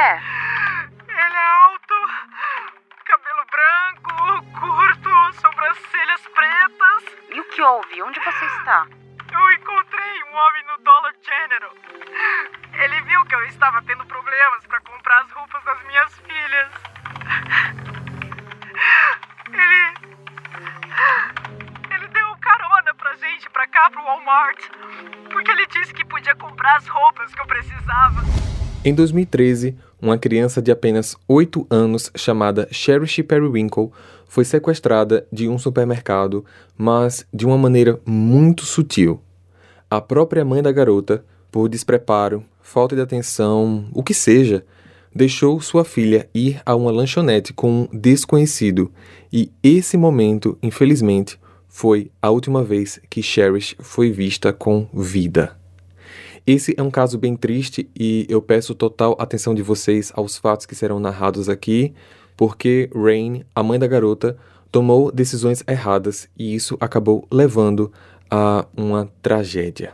é? Ele é alto, cabelo branco, curto, sobrancelhas pretas. E o que houve? Onde você está? Eu encontrei um homem no Dollar General. Ele viu que eu estava tendo problemas para comprar as roupas das minhas filhas. Ele. Ele deu carona pra gente pra cá, pro Walmart. Porque ele disse que podia comprar as roupas que eu precisava. Em 2013, uma criança de apenas 8 anos chamada Cherish Periwinkle foi sequestrada de um supermercado, mas de uma maneira muito sutil. A própria mãe da garota, por despreparo, falta de atenção, o que seja, deixou sua filha ir a uma lanchonete com um desconhecido, e esse momento, infelizmente, foi a última vez que Cherish foi vista com vida. Esse é um caso bem triste e eu peço total atenção de vocês aos fatos que serão narrados aqui, porque Rain, a mãe da garota, tomou decisões erradas e isso acabou levando a uma tragédia.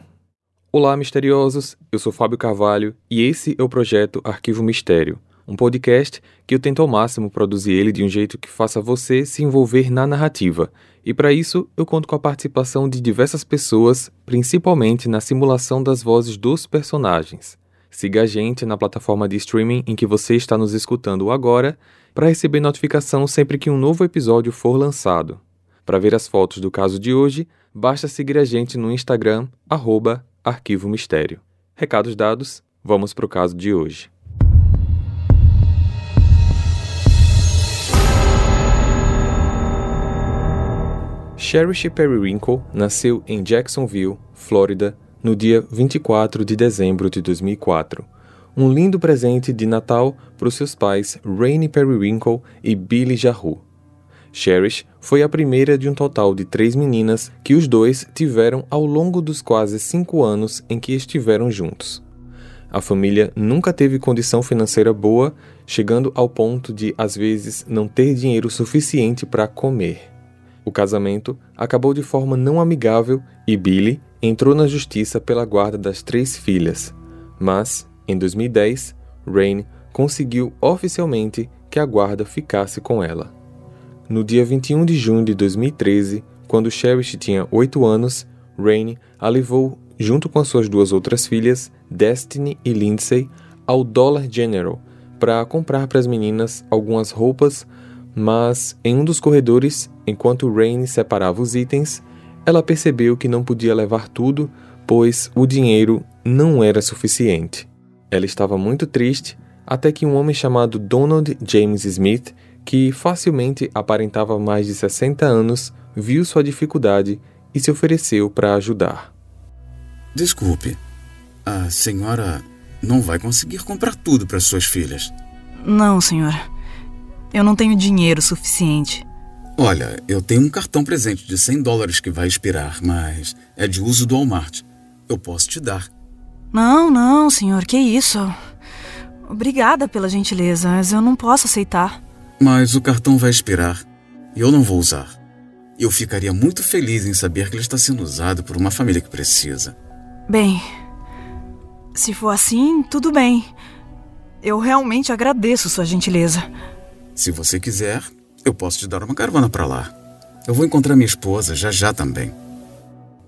Olá, misteriosos! Eu sou Fábio Carvalho e esse é o projeto Arquivo Mistério, um podcast que eu tento ao máximo produzir ele de um jeito que faça você se envolver na narrativa. E para isso, eu conto com a participação de diversas pessoas, principalmente na simulação das vozes dos personagens. Siga a gente na plataforma de streaming em que você está nos escutando agora para receber notificação sempre que um novo episódio for lançado. Para ver as fotos do caso de hoje, basta seguir a gente no Instagram, arroba Arquivo Mistério. Recados dados, vamos para o caso de hoje. Cherish Periwinkle nasceu em Jacksonville, Flórida, no dia 24 de dezembro de 2004. Um lindo presente de Natal para os seus pais Rainey Periwinkle e Billy Jahu. Cherish foi a primeira de um total de três meninas que os dois tiveram ao longo dos quase cinco anos em que estiveram juntos. A família nunca teve condição financeira boa, chegando ao ponto de, às vezes, não ter dinheiro suficiente para comer. O casamento acabou de forma não amigável e Billy entrou na justiça pela guarda das três filhas. Mas, em 2010, Rain conseguiu oficialmente que a guarda ficasse com ela. No dia 21 de junho de 2013, quando Cherish tinha 8 anos, Rain a levou, junto com as suas duas outras filhas, Destiny e Lindsay, ao Dollar General para comprar para as meninas algumas roupas, mas em um dos corredores, enquanto Rain separava os itens, ela percebeu que não podia levar tudo, pois o dinheiro não era suficiente. Ela estava muito triste até que um homem chamado Donald James Smith que facilmente aparentava mais de 60 anos, viu sua dificuldade e se ofereceu para ajudar. Desculpe, a senhora não vai conseguir comprar tudo para suas filhas. Não, senhor. Eu não tenho dinheiro suficiente. Olha, eu tenho um cartão presente de 100 dólares que vai expirar, mas é de uso do Walmart. Eu posso te dar. Não, não, senhor, que isso? Obrigada pela gentileza, mas eu não posso aceitar. Mas o cartão vai expirar e eu não vou usar. Eu ficaria muito feliz em saber que ele está sendo usado por uma família que precisa. Bem, se for assim, tudo bem. Eu realmente agradeço sua gentileza. Se você quiser, eu posso te dar uma caravana para lá. Eu vou encontrar minha esposa já já também.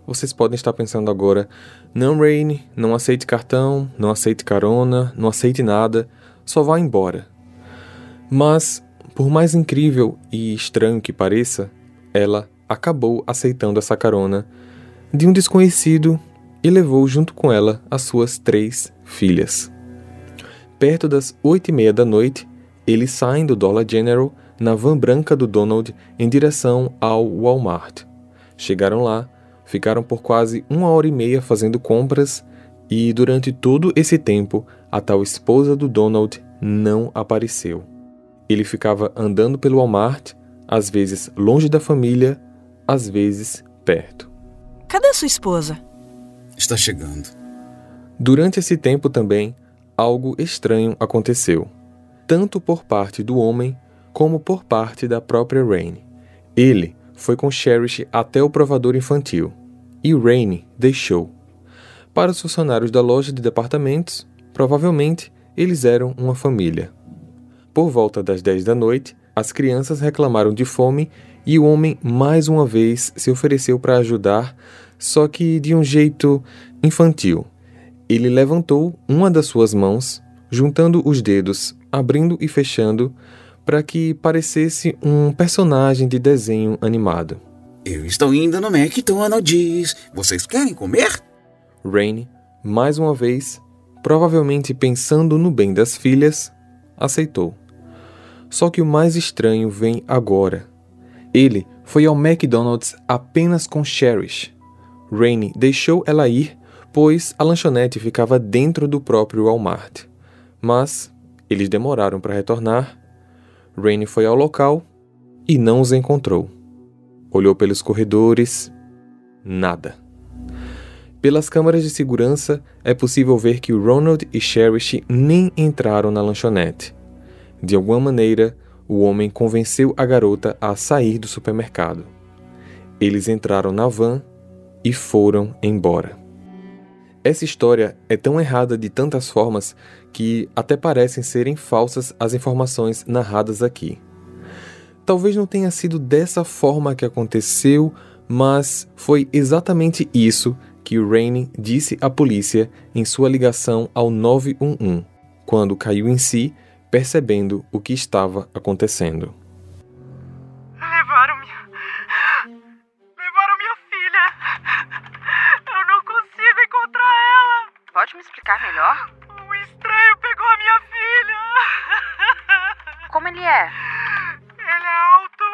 Vocês podem estar pensando agora: não, Rain, não aceite cartão, não aceite carona, não aceite nada, só vá embora. Mas por mais incrível e estranho que pareça, ela acabou aceitando essa carona de um desconhecido e levou junto com ela as suas três filhas. Perto das oito e meia da noite, eles saem do Dollar General na van branca do Donald em direção ao Walmart. Chegaram lá, ficaram por quase uma hora e meia fazendo compras e durante todo esse tempo a tal esposa do Donald não apareceu. Ele ficava andando pelo Walmart, às vezes longe da família, às vezes perto. Cadê sua esposa? Está chegando. Durante esse tempo também, algo estranho aconteceu, tanto por parte do homem como por parte da própria Rain. Ele foi com Cherish até o provador infantil e Rain deixou. Para os funcionários da loja de departamentos, provavelmente eles eram uma família. Por volta das 10 da noite, as crianças reclamaram de fome e o homem mais uma vez se ofereceu para ajudar, só que de um jeito infantil. Ele levantou uma das suas mãos, juntando os dedos, abrindo e fechando, para que parecesse um personagem de desenho animado. Eu estou indo no McDonald's. Vocês querem comer? Rain, mais uma vez, provavelmente pensando no bem das filhas, aceitou. Só que o mais estranho vem agora. Ele foi ao McDonald's apenas com Cherish. Rainey deixou ela ir, pois a lanchonete ficava dentro do próprio Walmart. Mas eles demoraram para retornar. Rainey foi ao local e não os encontrou. Olhou pelos corredores. Nada. Pelas câmeras de segurança, é possível ver que Ronald e Cherish nem entraram na lanchonete. De alguma maneira, o homem convenceu a garota a sair do supermercado. Eles entraram na van e foram embora. Essa história é tão errada de tantas formas que até parecem serem falsas as informações narradas aqui. Talvez não tenha sido dessa forma que aconteceu, mas foi exatamente isso que Rainey disse à polícia em sua ligação ao 911, quando caiu em si, percebendo o que estava acontecendo. Pode me explicar melhor? Um estranho pegou a minha filha. Como ele é? Ele é alto,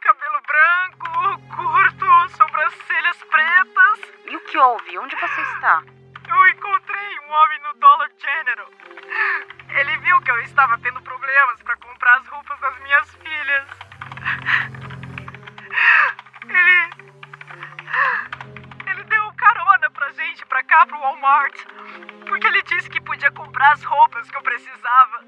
cabelo branco, curto, sobrancelhas pretas. E o que houve? Onde você está? Eu encontrei um homem no Dollar General. Ele viu que eu estava tendo problemas para comprar as roupas das Walmart. Porque ele disse que podia comprar as roupas que eu precisava.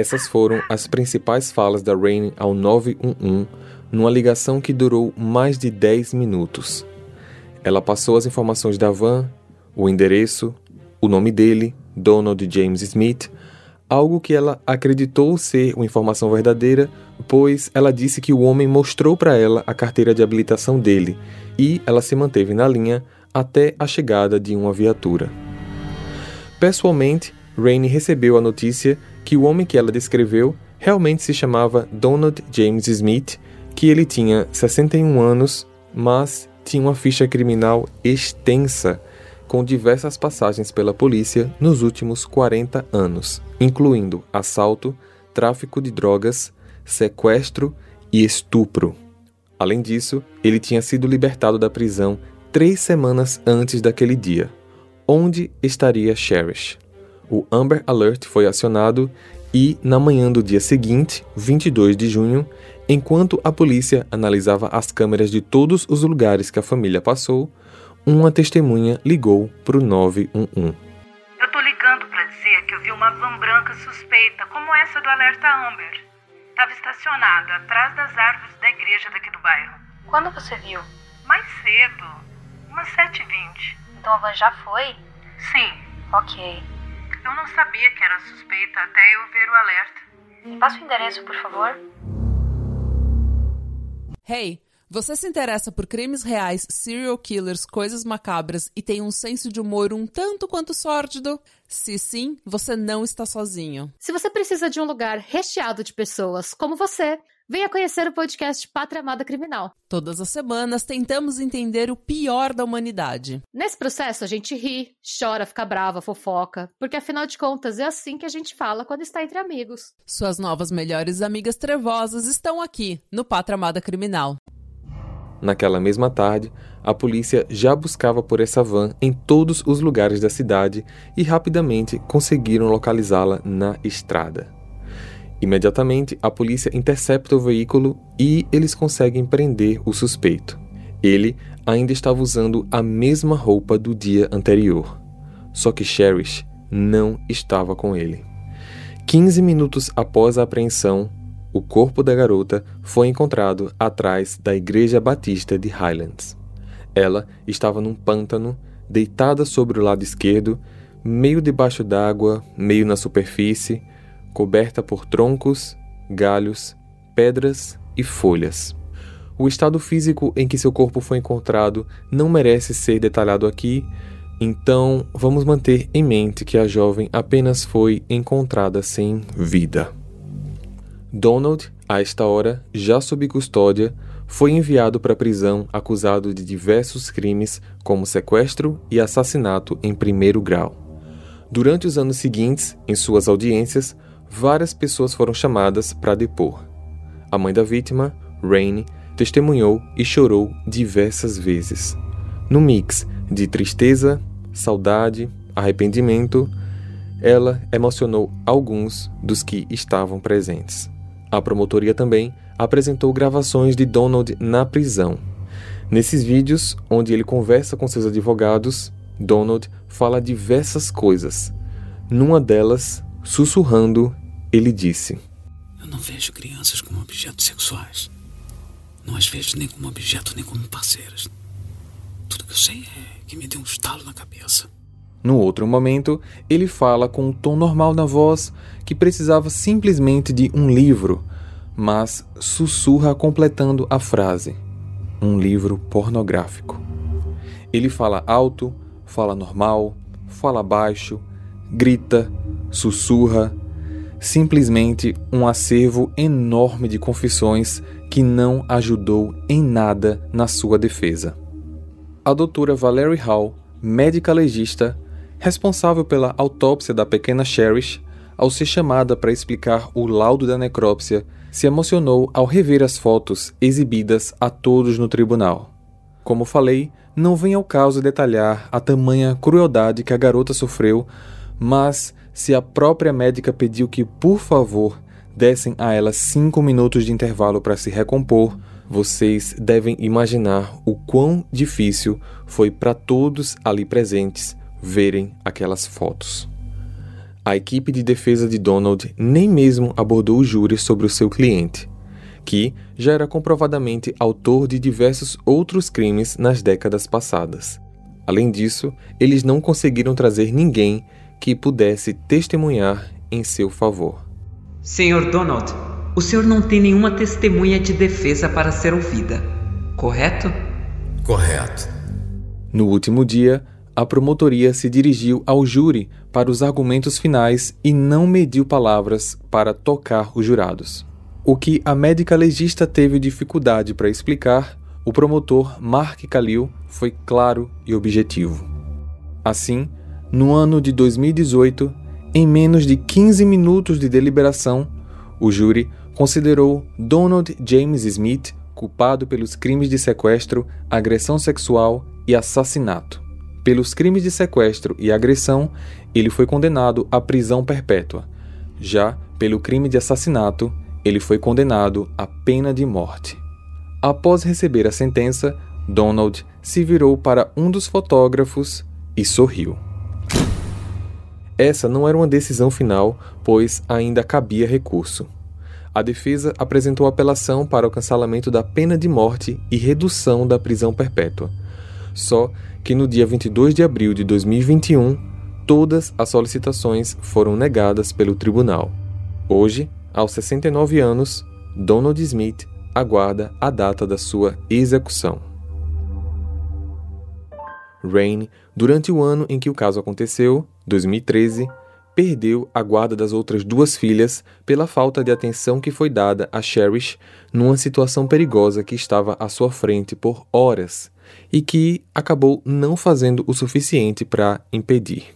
Essas foram as principais falas da Rain ao 911 numa ligação que durou mais de 10 minutos. Ela passou as informações da van, o endereço, o nome dele, Donald James Smith, algo que ela acreditou ser uma informação verdadeira, pois ela disse que o homem mostrou para ela a carteira de habilitação dele e ela se manteve na linha até a chegada de uma viatura. Pessoalmente, Rainey recebeu a notícia que o homem que ela descreveu realmente se chamava Donald James Smith, que ele tinha 61 anos, mas tinha uma ficha criminal extensa, com diversas passagens pela polícia nos últimos 40 anos, incluindo assalto, tráfico de drogas, sequestro e estupro. Além disso, ele tinha sido libertado da prisão três semanas antes daquele dia. Onde estaria Cherish? O Amber Alert foi acionado e, na manhã do dia seguinte, 22 de junho, enquanto a polícia analisava as câmeras de todos os lugares que a família passou, uma testemunha ligou para o 911. Eu tô ligando pra dizer que eu vi uma van branca suspeita, como essa do alerta Amber. Tava estacionada atrás das árvores da igreja daqui do bairro. Quando você viu? Mais cedo, umas 7h20. Então a van já foi? Sim, Ok. Eu não sabia que era suspeita até eu ver o alerta. Me passa o endereço, por favor. Hey, você se interessa por crimes reais, serial killers, coisas macabras e tem um senso de humor um tanto quanto sórdido? Se sim, você não está sozinho. Se você precisa de um lugar recheado de pessoas como você, venha conhecer o podcast Pátria Amada Criminal. Todas as semanas tentamos entender o pior da humanidade. Nesse processo, a gente ri, chora, fica brava, fofoca, porque afinal de contas é assim que a gente fala quando está entre amigos. Suas novas melhores amigas trevosas estão aqui, no Pátria Amada Criminal. naquela mesma tarde, a polícia já buscava por essa van em todos os lugares da cidade e rapidamente conseguiram localizá-la na estrada. Imediatamente, a polícia intercepta o veículo e eles conseguem prender o suspeito. Ele ainda estava usando a mesma roupa do dia anterior, só que Cherish não estava com ele. 15 minutos após a apreensão, o corpo da garota foi encontrado atrás da Igreja Batista de Highlands. Ela estava num pântano, deitada sobre o lado esquerdo, meio debaixo d'água, meio na superfície, coberta por troncos, galhos, pedras e folhas. O estado físico em que seu corpo foi encontrado não merece ser detalhado aqui, então vamos manter em mente que a jovem apenas foi encontrada sem vida. Donald, a esta hora, já sob custódia, foi enviado para a prisão acusado de diversos crimes, como sequestro e assassinato em primeiro grau. Durante os anos seguintes, em suas audiências, várias pessoas foram chamadas para depor. A mãe da vítima, Rainey, testemunhou e chorou diversas vezes. No mix de tristeza, saudade, arrependimento, ela emocionou alguns dos que estavam presentes. A promotoria também apresentou gravações de Donald na prisão. Nesses vídeos, onde ele conversa com seus advogados, Donald fala diversas coisas. Numa delas, sussurrando, ele disse: Eu não vejo crianças como objetos sexuais. Não as vejo nem como objeto nem como parceiras. Tudo que eu sei é que me deu um estalo na cabeça. No outro momento, ele fala com um tom normal na voz que precisava simplesmente de um livro, mas sussurra completando a frase: um livro pornográfico. Ele fala alto, fala normal, fala baixo, grita, sussurra, simplesmente um acervo enorme de confissões que não ajudou em nada na sua defesa. A doutora Valerie Hall, médica legista, responsável pela autópsia da pequena Cherish, ao ser chamada para explicar o laudo da necrópsia, se emocionou ao rever as fotos exibidas a todos no tribunal. Como falei, não vem ao caso detalhar a tamanha crueldade que a garota sofreu, mas se a própria médica pediu que, por favor, dessem a ela cinco minutos de intervalo para se recompor, vocês devem imaginar o quão difícil foi para todos ali presentes verem aquelas fotos. A equipe de defesa de Donald nem mesmo abordou o júri sobre o seu cliente, que já era comprovadamente autor de diversos outros crimes nas décadas passadas. Além disso, eles não conseguiram trazer ninguém que pudesse testemunhar em seu favor. Senhor Donald, o senhor não tem nenhuma testemunha de defesa para ser ouvida, correto? Correto. No último dia, a promotoria se dirigiu ao júri para os argumentos finais e não mediu palavras para tocar os jurados. O que a médica legista teve dificuldade para explicar, o promotor Mark Khalil foi claro e objetivo. Assim, no ano de 2018, em menos de 15 minutos de deliberação, o júri considerou Donald James Smith culpado pelos crimes de sequestro, agressão sexual e assassinato. Pelos crimes de sequestro e agressão, ele foi condenado à prisão perpétua. Já pelo crime de assassinato, ele foi condenado à pena de morte. Após receber a sentença, Donald se virou para um dos fotógrafos e sorriu. Essa não era uma decisão final, pois ainda cabia recurso. A defesa apresentou apelação para o cancelamento da pena de morte e redução da prisão perpétua. Só que no dia 22 de abril de 2021, todas as solicitações foram negadas pelo tribunal. Hoje, aos 69 anos, Donald Smith aguarda a data da sua execução. Rain, durante o ano em que o caso aconteceu, 2013, perdeu a guarda das outras duas filhas pela falta de atenção que foi dada a Cherish numa situação perigosa que estava à sua frente por horas e que acabou não fazendo o suficiente para impedir.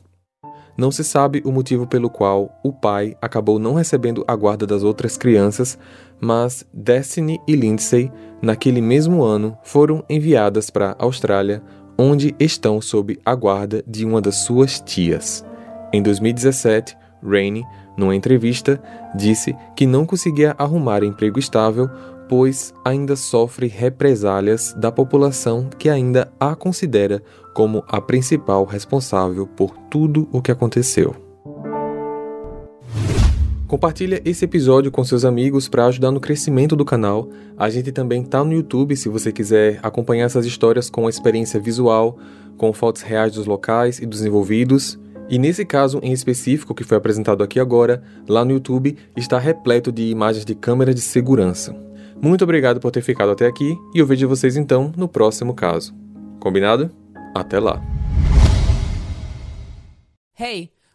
Não se sabe o motivo pelo qual o pai acabou não recebendo a guarda das outras crianças, mas Destiny e Lindsay, naquele mesmo ano, foram enviadas para a Austrália, onde estão sob a guarda de uma das suas tias. Em 2017, Rainey, numa entrevista, disse que não conseguia arrumar emprego estável, pois ainda sofre represálias da população que ainda a considera como a principal responsável por tudo o que aconteceu. Compartilha esse episódio com seus amigos para ajudar no crescimento do canal. A gente também está no YouTube se você quiser acompanhar essas histórias com a experiência visual, com fotos reais dos locais e dos envolvidos. E nesse caso em específico que foi apresentado aqui agora, lá no YouTube está repleto de imagens de câmeras de segurança. Muito obrigado por ter ficado até aqui e eu vejo vocês então no próximo caso. Combinado? Até lá. Hey,